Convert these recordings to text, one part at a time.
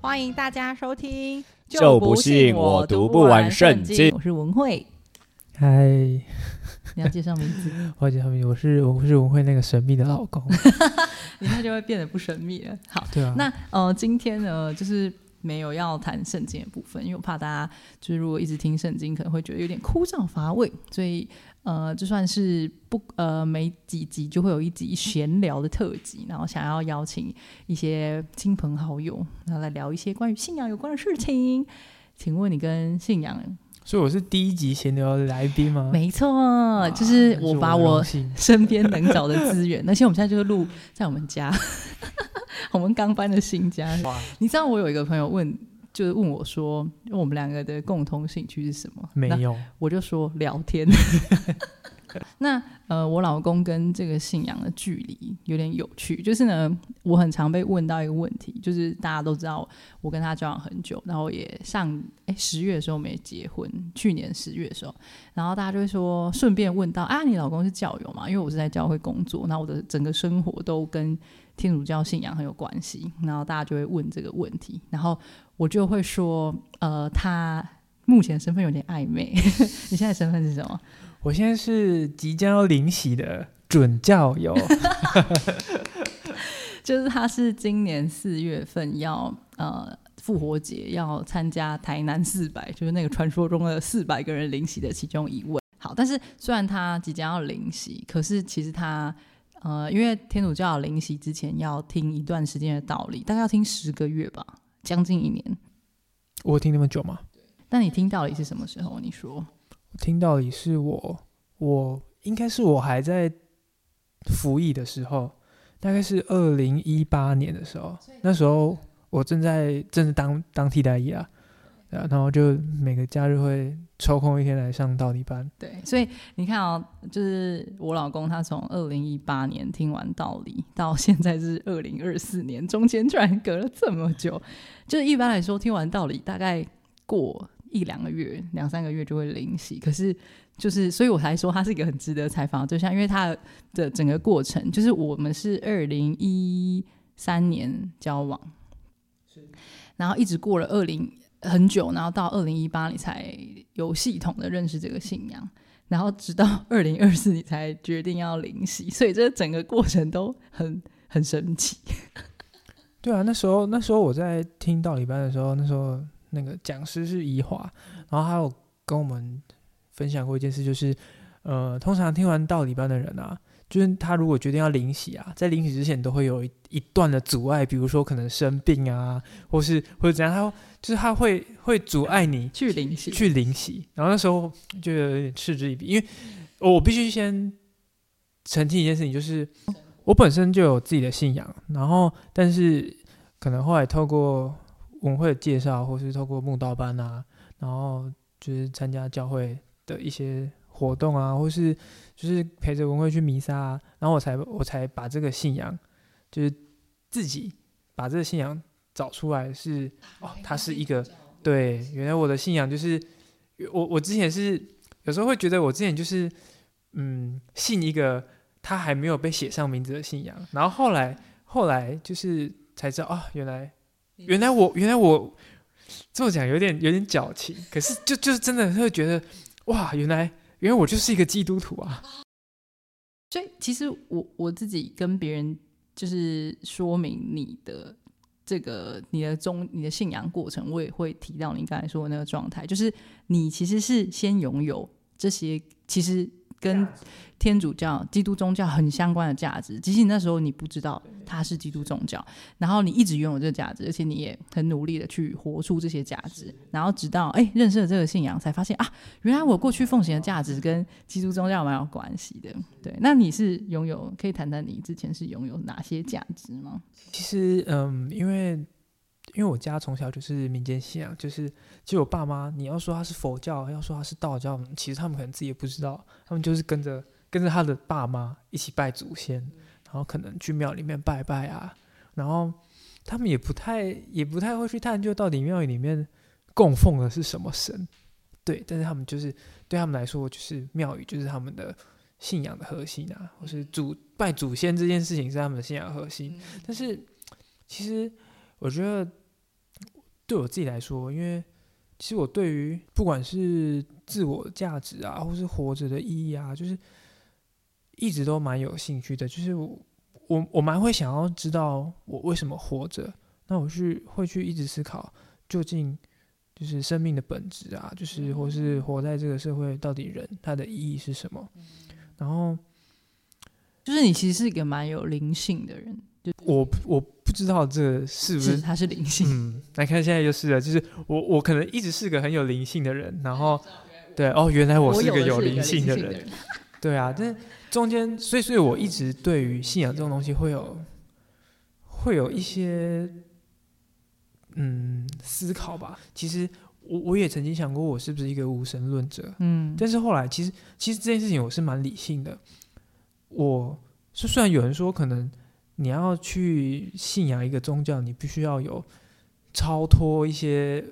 欢迎大家收听。就不信我读不完圣经。我是文慧，嗨，你要介绍名字，我介绍名字，我是我是文慧那个神秘的老公。你那就会变得不神秘了。好，对啊，那呃，今天呢，就是没有要谈圣经的部分，因为我怕大家就是如果一直听圣经，可能会觉得有点枯燥乏味，所以呃，就算是不呃每几集就会有一集闲聊的特辑，然后想要邀请一些亲朋好友，然后来聊一些关于信仰有关的事情。请问你跟信仰？所以我是第一集闲聊的来宾吗？没错，就是我把我身边能找的资源，而且我们现在就是录在我们家，我们刚搬的新家。你知道我有一个朋友问，就是问我说，我们两个的共同兴趣是什么？没有，我就说聊天。那呃，我老公跟这个信仰的距离有点有趣，就是呢，我很常被问到一个问题，就是大家都知道我跟他交往很久，然后也上哎十月的时候没结婚，去年十月的时候，然后大家就会说，顺便问到啊，你老公是教友嘛？因为我是在教会工作，那我的整个生活都跟天主教信仰很有关系，然后大家就会问这个问题，然后我就会说，呃，他目前身份有点暧昧，你现在身份是什么？我现在是即将要临洗的准教友，就是他是今年四月份要呃复活节要参加台南四百，就是那个传说中的四百个人临洗的其中一位。好，但是虽然他即将要临洗，可是其实他呃，因为天主教灵洗之前要听一段时间的道理，大概要听十个月吧，将近一年。我听那么久吗？那你听道理是什么时候？你说听道理是我，我应该是我还在服役的时候，大概是二零一八年的时候，那时候我正在正是当当替代役啊，对啊，然后就每个假日会抽空一天来上道理班，对，所以你看哦，就是我老公他从二零一八年听完道理，到现在是二零二四年，中间居然隔了这么久。就是一般来说，听完道理大概过一两个月、两三个月就会灵洗，可是就是，所以我才说他是一个很值得采访的对象，因为他的整个过程，就是我们是二零一三年交往，是然后一直过了二零很久，然后到二零一八你才有系统的认识这个信仰，然后直到二零二四你才决定要灵洗，所以这整个过程都很很神奇。对啊，那时候那时候我在听道理班的时候，那时候那个讲师是怡华，然后还有跟我们分享过一件事，就是呃，通常听完道理班的人啊，就是他如果决定要临洗啊，在临洗之前都会有一一段的阻碍，比如说可能生病啊，或是或者怎样，他就是他会会阻碍你去灵洗，去临洗，然后那时候就有点嗤之以鼻，因为我必须先澄清一件事情，就是我本身就有自己的信仰，然后但是可能后来透过文会的介绍，或是透过慕道班啊，然后就是参加教会的一些活动啊，或是就是陪着文会去弥撒啊，然后我才我才把这个信仰，就是自己把这个信仰找出来是哦，它是一个对，原来我的信仰就是我我之前是有时候会觉得我之前就是嗯信一个他还没有被写上名字的信仰，然后后来后来就是才知道啊，原来原来我原来我这么讲有点有点矫情，可是就就是真的会觉得哇，原来原来我就是一个基督徒啊，所以其实我我自己跟别人就是说明你的这个你的宗你的信仰过程，我也会提到你刚才说的那个状态，就是你其实是先拥有这些，其实跟天主教、基督宗教很相关的价值，即使你那时候你不知道它是基督宗教，然后你一直拥有这个价值，而且你也很努力的去活出这些价值，然后直到哎认识了这个信仰，才发现啊，原来我过去奉行的价值跟基督宗教蛮有关系的。对，那你是拥有可以谈谈你之前是拥有哪些价值吗？其实，嗯，因为因为我家从小就是民间信仰，就是就我爸妈，你要说他是佛教，要说他是道教，其实他们可能自己也不知道，他们就是跟着跟着他的爸妈一起拜祖先，然后可能去庙里面拜拜啊，然后他们也不太也不太会去探究到底庙宇里面供奉的是什么神，对，但是他们就是对他们来说，就是庙宇就是他们的信仰的核心啊，或是祖拜祖先这件事情是他们的信仰核心。但是其实我觉得对我自己来说，因为其实我对于不管是自我价值啊，或是活着的意义啊，就是一直都蛮有兴趣的。就是我我我蛮会想要知道我为什么活着，那我去会去一直思考，究竟就是生命的本质啊，就是或是活在这个社会到底人他的意义是什么。然后就是你其实是一个蛮有灵性的人，就我我不知道这是不是是他是灵性，嗯，来看现在就是了，就是我我可能一直是个很有灵性的人，然后对哦，原来我是个有灵性的人，人，对啊，但是中间，所以所以我一直对于信仰这种东西会有会有一些嗯思考吧。其实我我也曾经想过，我是不是一个无神论者，嗯，但是后来其实其实这件事情我是蛮理性的。我是虽然有人说可能你要去信仰一个宗教，你必须要有超脱一些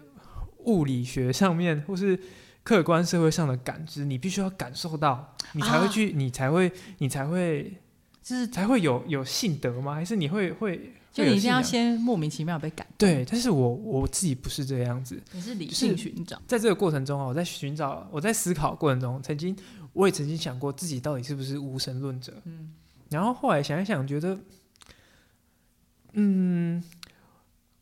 物理学上面或是客观社会上的感知，你必须要感受到，你才会去，你才会你才会就是才会有有信德吗？还是你会会就你一定要先莫名其妙被感动，对？但是我我自己不是这样子，你是理性寻找，在这个过程中啊，我在寻找，我在思考过程中，曾经我也曾经想过自己到底是不是无神论者。嗯，然后后来想一想，觉得，嗯，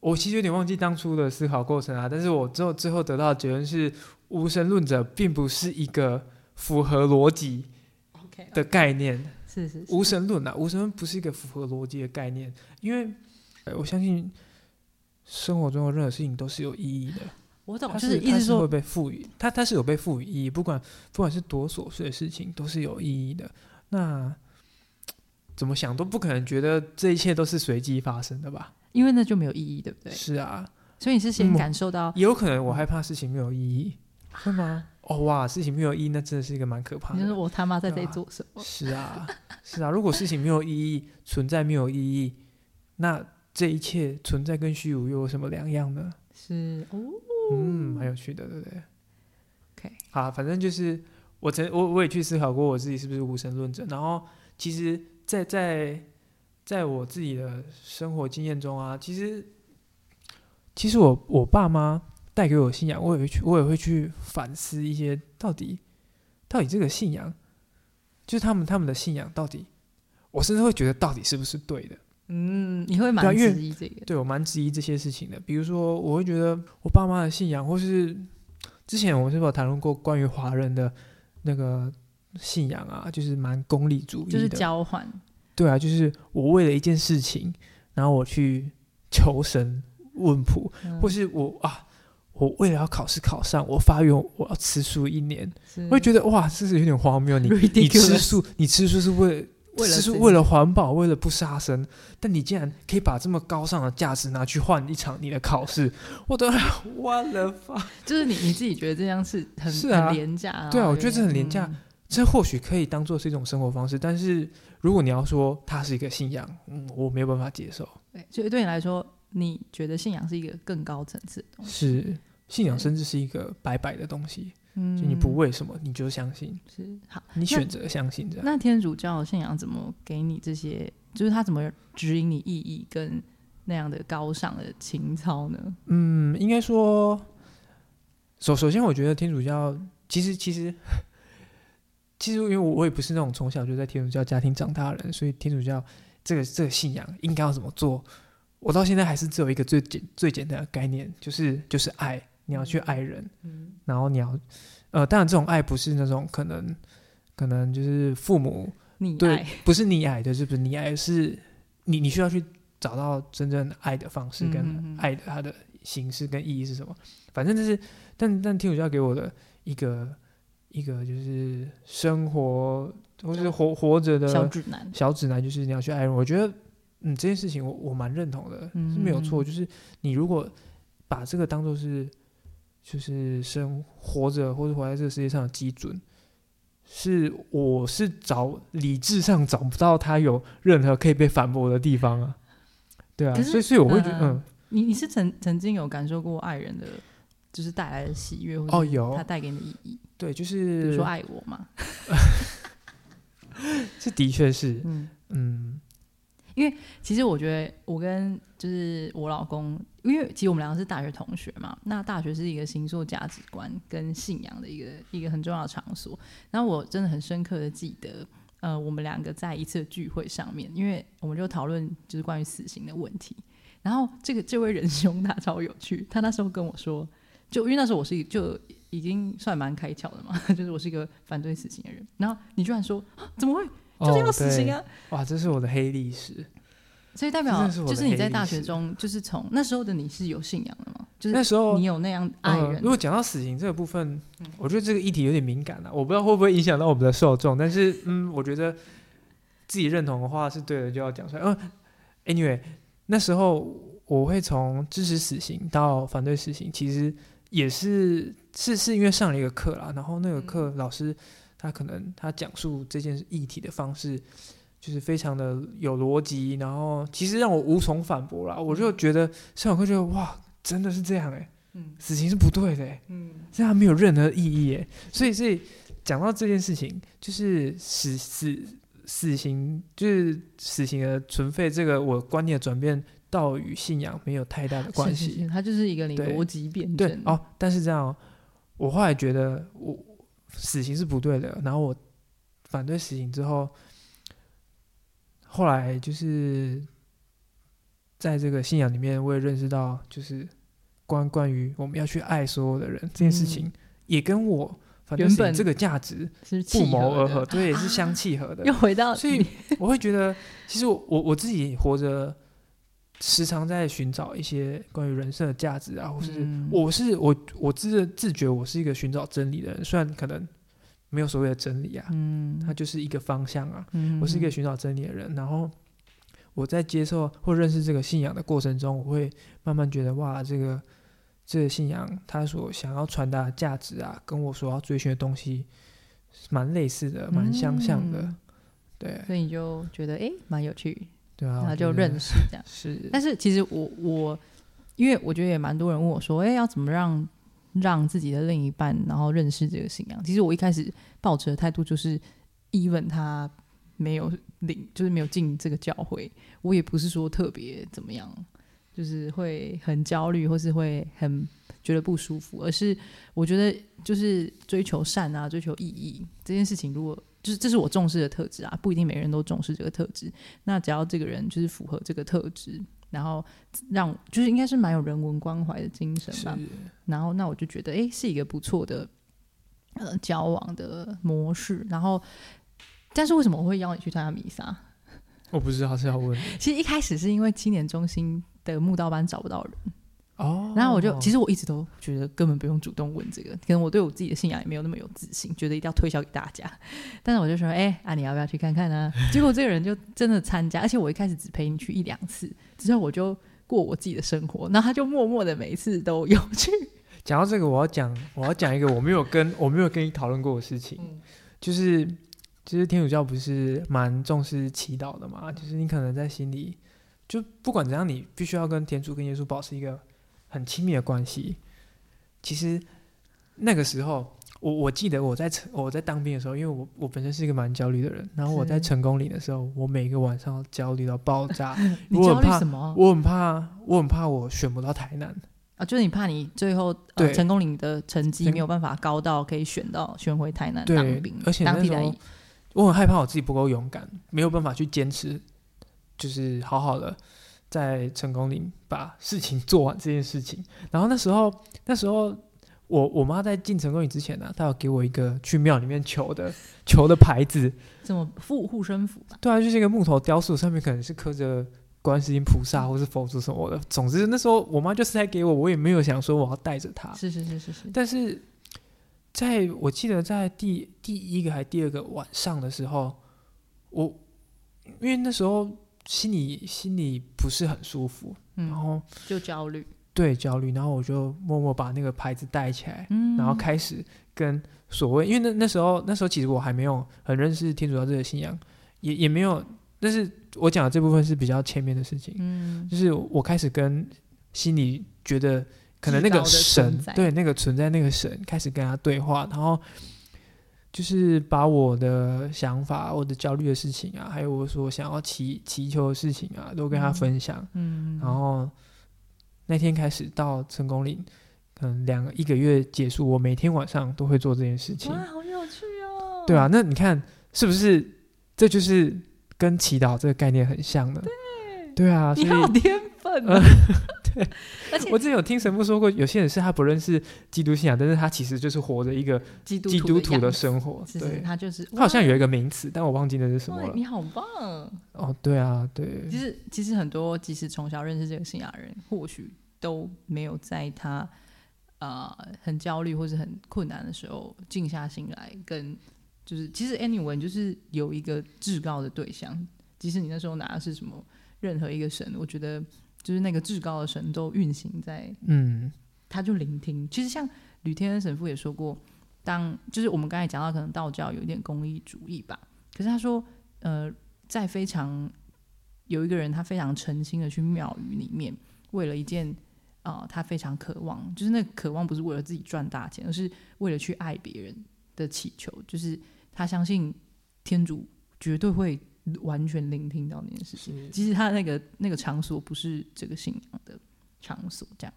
我其实有点忘记当初的思考过程啊。但是我之后最后得到的结论是，无神论者并不是一个符合逻辑的概念。是是是无神论啊，无神论不是一个符合逻辑的概念，因为呃我相信生活中的任何事情都是有意义的。我懂，它就是意思说会被赋予，它它是有被赋予意义，不管不管是多琐碎的事情，都是有意义的。那怎么想都不可能觉得这一切都是随机发生的吧？因为那就没有意义，对不对？是啊，所以你是先嗯感受到，也有可能我害怕事情没有意义，会吗？哦哇，事情没有意义，那真的是一个蛮可怕你就是的。我他妈在这里做什么？是啊，是啊，如果事情没有意义，存在没有意义，那这一切存在跟虚无又有什么两样呢？是哦嗯，蛮有趣的，对不对？，OK，好，反正就是我曾我我也去思考过我自己是不是无神论者，然后其实在，在在我自己的生活经验中啊，其实其实我我爸妈带给我信仰，我也会去我也会去反思一些到底到底这个信仰，就是他们他们的信仰到底，我甚至会觉得到底是不是对的。嗯，你会蛮质疑这个，对我蛮质疑这些事情的。比如说，我会觉得我爸妈的信仰，或是之前我们是否有谈论过关于华人的那个信仰啊，就是蛮功利主义的。就是交换，对啊，就是我为了一件事情，然后我去求神问卜，嗯。或是我啊，我为了要考试考上，我发愿我要吃素一年，我会觉得哇，这是有点荒谬。你你吃素，你吃素是为了为了自己。是为了环保，为了不杀生，但你竟然可以把这么高尚的价值拿去换一场你的考试，我都我的发，就是你你自己觉得这样是很是啊。很廉价，对啊我觉得这很廉价。嗯这或许可以当做是一种生活方式，但是如果你要说它是一个信仰，嗯，我没有办法接受。对，所以对你来说，你觉得信仰是一个更高层次的东西，是信仰，甚至是一个白白的东西，嗯，就你不为什么你就相信，是好。你选择相信这样。那天主教信仰怎么给你这些？就是他怎么指引你意义跟那样的高尚的情操呢？嗯，应该说，首首先，我觉得天主教其实其实其实，因为我我也不是那种从小就在天主教家庭长大的人，所以天主教这个这个信仰应该要怎么做，我到现在还是只有一个最简最简单的概念，就是就是爱，你要去爱人，嗯然后你要呃，当然这种爱不是那种可能可能就是父母对溺爱，不是溺爱的，是不是溺爱？是你你需要去找到真正爱的方式，跟嗯爱的它的形式跟意义是什么？反正就是，但但天主教给我的一个一个就是生活或是活活着的小指南，小指南，就是你要去爱人。我觉得，嗯，这件事情我我蛮认同的，是没有错。嗯就是你如果把这个当做是就是生活着或者活在这个世界上的基准，是我是找理智上找不到他有任何可以被反驳的地方啊。对啊，所以所以我会觉得，呃嗯，你你是曾曾经有感受过爱人的，就是带来的喜悦，或者哦有他带给你的意义，对，就是比如是说爱我嘛，这的确是，嗯，嗯，因因为其实我觉得我跟就是我老公，因为其实我们两个是大学同学嘛，那大学是一个星座价值观跟信仰的一个一个很重要的场所。然后我真的很深刻的记得，呃，我们两个在一次聚会上面，因为我们就讨论就是关于死刑的问题。然后这个这位仁兄他超有趣，他那时候跟我说，就因为那时候我是一就已经算蛮开窍的嘛，就是我是一个反对死刑的人。然后你居然说啊怎么会就是要死刑啊？哇，这是我的黑历史。所以代表是就是你在大学中，就是从那时候的你是有信仰的吗？就是那时候你有那样爱呃人如果讲到死刑这个部分，我觉得这个议题有点敏感啊，我不知道会不会影响到我们的受众，但是嗯，我觉得自己认同的话是对的，就要讲出来。嗯、a n y w a y 那时候我会从支持死刑到反对死刑，其实也是是是因为上了一个课啦，然后那个课老师他可能他讲述这件议题的方式。就是非常的有逻辑，然后其实让我无从反驳啦。我就觉得上完课觉得哇，真的是这样哎、嗯死刑是不对的、欸，嗯这样没有任何意义耶。所以，所以讲到这件事情，就是死死死刑，就是死刑的存废，这个我观念的转变，倒与信仰没有太大的关系。是是是它就是一个你逻辑辩证。对哦，但是这样哦，我后来觉得我死刑是不对的，然后我反对死刑之后，后来就是在这个信仰里面，我也认识到，就是关关于我们要去爱所有的人这件事情，也跟我原本这个价值是不谋而合，对，是相契合的 又。回到所以我会觉得，其实我我我自己活着，时常在寻找一些关于人生的价值啊，或是嗯我是我我自自觉我是一个寻找真理的人，虽然可能没有所谓的真理啊，嗯它就是一个方向啊。嗯我是一个寻找真理的人，然后我在接受或认识这个信仰的过程中，我会慢慢觉得哇，这个这个信仰它所想要传达的价值啊，跟我所要追寻的东西蛮类似的，蛮相像的。嗯对所以你就觉得哎蛮有趣，对啊，然后我觉得就认识这样。是，但是其实我我，因为我觉得也蛮多人问我说，哎、要怎么让让自己的另一半然后认识这个信仰？其实我一开始抱持的态度就是，even 他没有领，就是没有进这个教会，我也不是说特别怎么样，就是会很焦虑或是会很觉得不舒服，而是我觉得就是追求善啊，追求意义这件事情，如果就是这是我重视的特质啊，不一定每个人都重视这个特质。那只要这个人就是符合这个特质，然后让就是应该是蛮有人文关怀的精神吧。然后那我就觉得，诶，是一个不错的呃交往的模式。然后，但是为什么我会邀你去参加弥撒？我不知道是要问其实一开始是因为青年中心的木道班找不到人，哦，然后我就其实我一直都觉得根本不用主动问这个，可能我对我自己的信仰也没有那么有自信，觉得一定要推销给大家。但是我就说，哎、啊，你要不要去看看呢、结果这个人就真的参加，而且我一开始只陪你去一两次，之后我就过我自己的生活，然后他就默默的每一次都有去。讲到这个，我要讲我要讲一个我没有跟我没有跟你讨论过的事情，嗯就是其实天主教不是蛮重视祈祷的嘛？就是你可能在心里，就不管怎样，你必须要跟天主跟耶稣保持一个很亲密的关系。其实那个时候，我我记得我在成我在当兵的时候，因为我我本身是一个蛮焦虑的人，然后我在成功岭的时候，我每个晚上焦虑到爆炸，你焦我很怕虑什么我很怕，我很怕我选不到台南。啊？就是你怕你最后呃对成功岭的成绩没有办法高到可以选到选回台南对当兵，而且那时候当替代役。我很害怕我自己不够勇敢，没有办法去坚持，就是好好的在成功里把事情做完这件事情。然后那时候，那时候我我妈在进成功里之前呢、她有给我一个去庙里面求的求的牌子，什么护护身符吧？对啊，就是一个木头雕塑，上面可能是刻着观世音菩萨或是佛祖什么的。总之那时候我妈就塞给我，我也没有想说我要带着它。是是是是是，但是在我记得在第第一个还第二个晚上的时候，我因为那时候心里心里不是很舒服，然嗯，后就焦虑，对焦虑，然后我就默默把那个牌子带起来，嗯，然后开始跟所谓，因为那那时候那时候其实我还没有很认识天主教这个信仰，也也没有，但是我讲的这部分是比较前面的事情，嗯，就是我开始跟心里觉得可能那个神对那个存在那个神开始跟他对话，然后就是把我的想法、我的焦虑的事情啊，还有我所想要祈祈求的事情啊，都跟他分享。嗯，然后那天开始到成功岭，可能两个一个月结束，我每天晚上都会做这件事情。哇，好有趣哦！对啊，那你看是不是？这就是跟祈祷这个概念很像的。对啊，所以你好天分啊！对，而且我之前有听神父说过，有些人是他不认识基督信仰，但是他其实就是活着一个基督基督徒的生活。其实对，他就是他好像有一个名词，但我忘记那是什么了。你好棒！哦，对啊，对其，实其实很多即使从小认识这个信仰的人，或许都没有在他呃很焦虑或是很困难的时候静下心来跟就是其实 anyway 就是有一个至高的对象，即使你那时候拿的是什么任何一个神，我觉得就是那个至高的神都运行在嗯他就聆听。其实像吕天恩神父也说过，当就是我们刚才讲到，可能道教有一点功利主义吧。可是他说，呃，在非常有一个人，他非常诚心的去庙宇里面，为了一件啊、呃他非常渴望，就是那渴望不是为了自己赚大钱，而是为了去爱别人的祈求，就是他相信天主绝对会完全聆听到那件事情。是即使他那个那个场所不是这个信仰的场所，这样。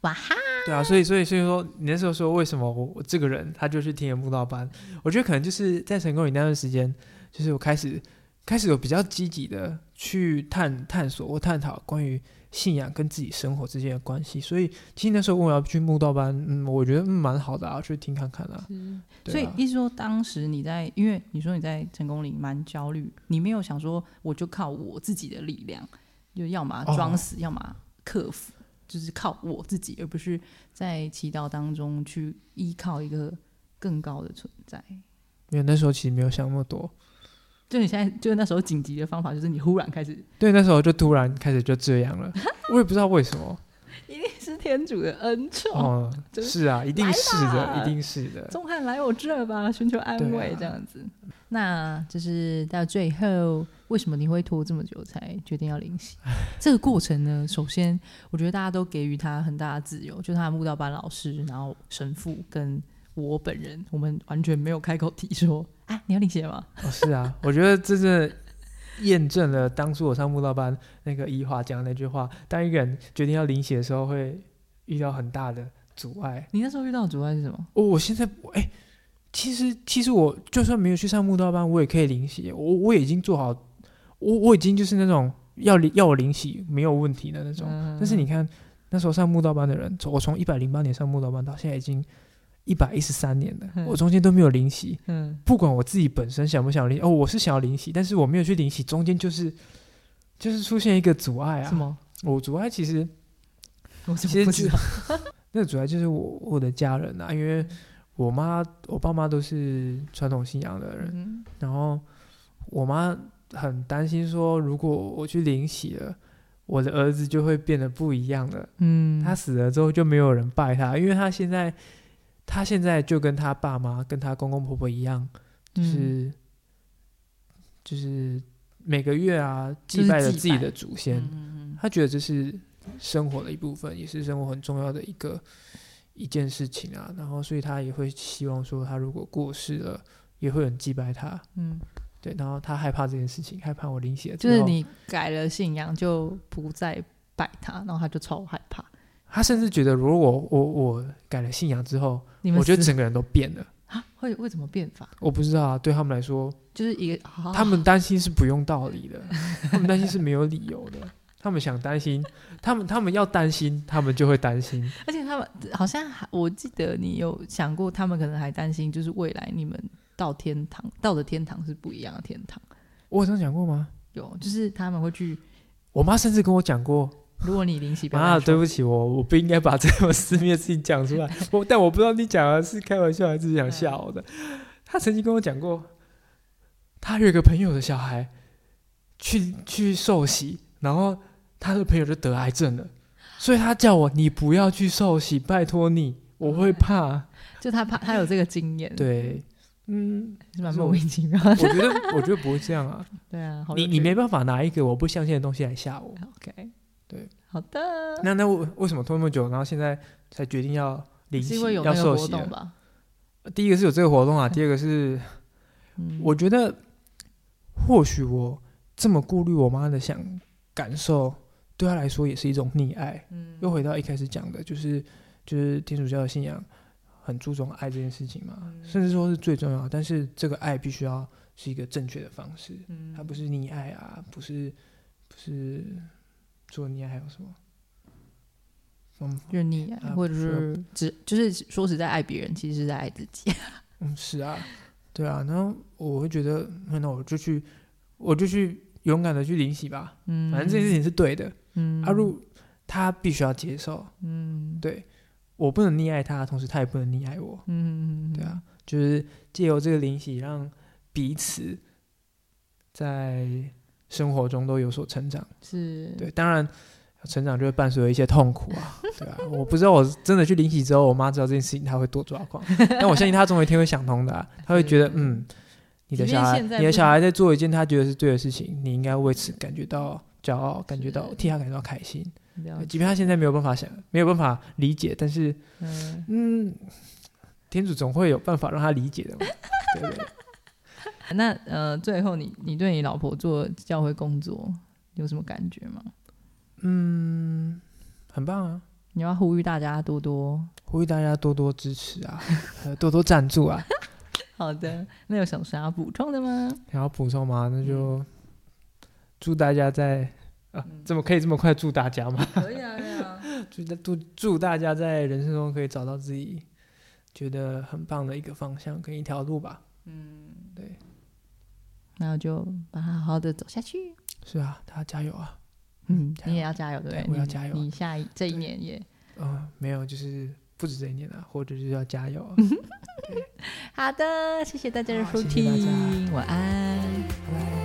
哇哈！对啊，所以所以所以说，你那时候说为什么我我这个人他就去听演布道班，我觉得可能就是在成功营那段时间，就是我开始开始有比较积极的去探探索或探讨关于信仰跟自己生活之间的关系，所以其实那时候问我要去慕道班，嗯，我觉得嗯蛮好的啊，去听看看啊。所以意思说，当时你在，因为你说你在成功里蛮焦虑，你没有想说我就靠我自己的力量，就要么装死，要么克服，就是靠我自己，而不是在祈祷当中去依靠一个更高的存在。因为那时候其实没有想那么多，就你现在，就是那时候紧急的方法，就是你忽然开始，对，那时候就突然开始就这样了，我也不知道为什么。一定是天主的恩宠。哦，就是是啊，一定是的，一定是的。钟汉来我这吧，寻求安慰这样子。那就是到最后，为什么你会拖这么久才决定要灵洗？这个过程呢，首先我觉得大家都给予他很大的自由，就他的慕道班老师，然后神父跟我本人，我们完全没有开口提说，啊，你要灵洗了吗？哦，是啊，我觉得这是验证了当初我上木道班那个一华讲的那句话：当一个人决定要领血的时候，会遇到很大的阻碍。你那时候遇到的阻碍是什么？哦，我现在哎、其实其实我就算没有去上木道班，我也可以领血。我我已经做好，我我已经就是那种要领要我领血没有问题的那种。嗯但是你看那时候上木道班的人，从我从一百零八年上木道班到现在已经一百一十三年了，嗯我中间都没有灵洗。嗯，不管我自己本身想不想灵，哦，我是想要灵洗，但是我没有去灵洗，中间就是就是出现一个阻碍啊。什？么？我阻碍其实其实就？那个阻碍就是我我的家人啊，因为我妈我爸妈都是传统信仰的人，嗯然后我妈很担心说，如果我去领洗了，我的儿子就会变得不一样了。嗯，他死了之后就没有人拜他，因为他现在他现在就跟他爸妈跟他公公婆婆一样，就嗯是、就是每个月啊祭拜了自己的祖先，嗯嗯嗯他觉得这是生活的一部分，也是生活很重要的一个一件事情啊。然后所以他也会希望说，他如果过世了，也会很祭拜他。嗯，对，然后他害怕这件事情，害怕我领血，就是你改了信仰就不再拜他，然后他就超害怕。他甚至觉得，如果我我我改了信仰之后，你们我觉得整个人都变了。啊，会会怎么变法？我不知道啊，对他们来说，就是一个、啊他们担心是不用道理的，他们担心是没有理由的。他们想担心，他们他们要担心，他们就会担心。而且他们好像还，我记得你有想过，他们可能还担心，就是未来你们到天堂，到的天堂是不一样的天堂。我有这样讲过吗？有，就是他们会去，我妈甚至跟我讲过，如果你灵洗表妈，对不起，我我不应该把这么私密的事情讲出来。我但我不知道你讲的是开玩笑还是想吓我的。他曾经跟我讲过，他有一个朋友的小孩去去受洗，然后他的朋友就得癌症了，所以他叫我你不要去受洗，拜托你，我会怕。就他怕他有这个经验，，对，嗯，蛮莫名其妙。我觉得我觉得不会这样啊，对啊，你你没办法拿一个我不相信的东西来吓我。OK，对，好的，那那为为什么拖那么久，然后现在才决定要临洗是因为有要受洗了？动吧？第一个是有这个活动啊，第二个是嗯我觉得或许我这么顾虑我妈的想感受，对她来说也是一种溺爱。嗯又回到一开始讲的，就是就是天主教的信仰很注重爱这件事情嘛，嗯甚至说是最重要。但是这个爱必须要是一个正确的方式，嗯它不是溺爱啊，不是不是除了溺爱还有什么？嗯就是你啊或者是只就是说实在爱别人，其实是在爱自己。嗯，是啊，对啊。然后我会觉得，那我就去，我就去勇敢的去领洗吧，嗯，反正这件事情是对的。嗯阿如他必须要接受，嗯对我不能溺爱他，同时他也不能溺爱我。嗯对啊，就是借由这个灵洗，让彼此在生活中都有所成长。是对，当然成长就会伴随着一些痛苦啊，对啊。我不知道我真的去灵洗之后，我妈知道这件事情，她会多抓狂。但我相信她总有一天会想通的啊、她会觉得，嗯，你的小孩，你的小孩在做一件他觉得是对的事情，你应该为此感觉到骄傲，感觉到替他感到开心。即便他现在没有办法想，没有办法理解，但是嗯嗯，天主总会有办法让他理解的嘛，对不对？那呃，最后你你对你老婆做教会工作有什么感觉吗？嗯，很棒啊！你要呼吁大家多多。呼吁大家多多支持啊，呃多多赞助啊。好的，那有什么想要补充的吗？想要补充吗？那就祝大家在啊，这么可以这么快祝大家吗？可以啊，可以啊。祝祝祝大家在人生中可以找到自己觉得很棒的一个方向跟一条路吧。嗯，对，那就把它好好的走下去。是啊，大家加油啊！嗯，你也要加油，对不对？我要加油你下一这一年也嗯、没有，就是不止这一年啊，或者就是要加油啊。好的，谢谢大家的收听，晚安。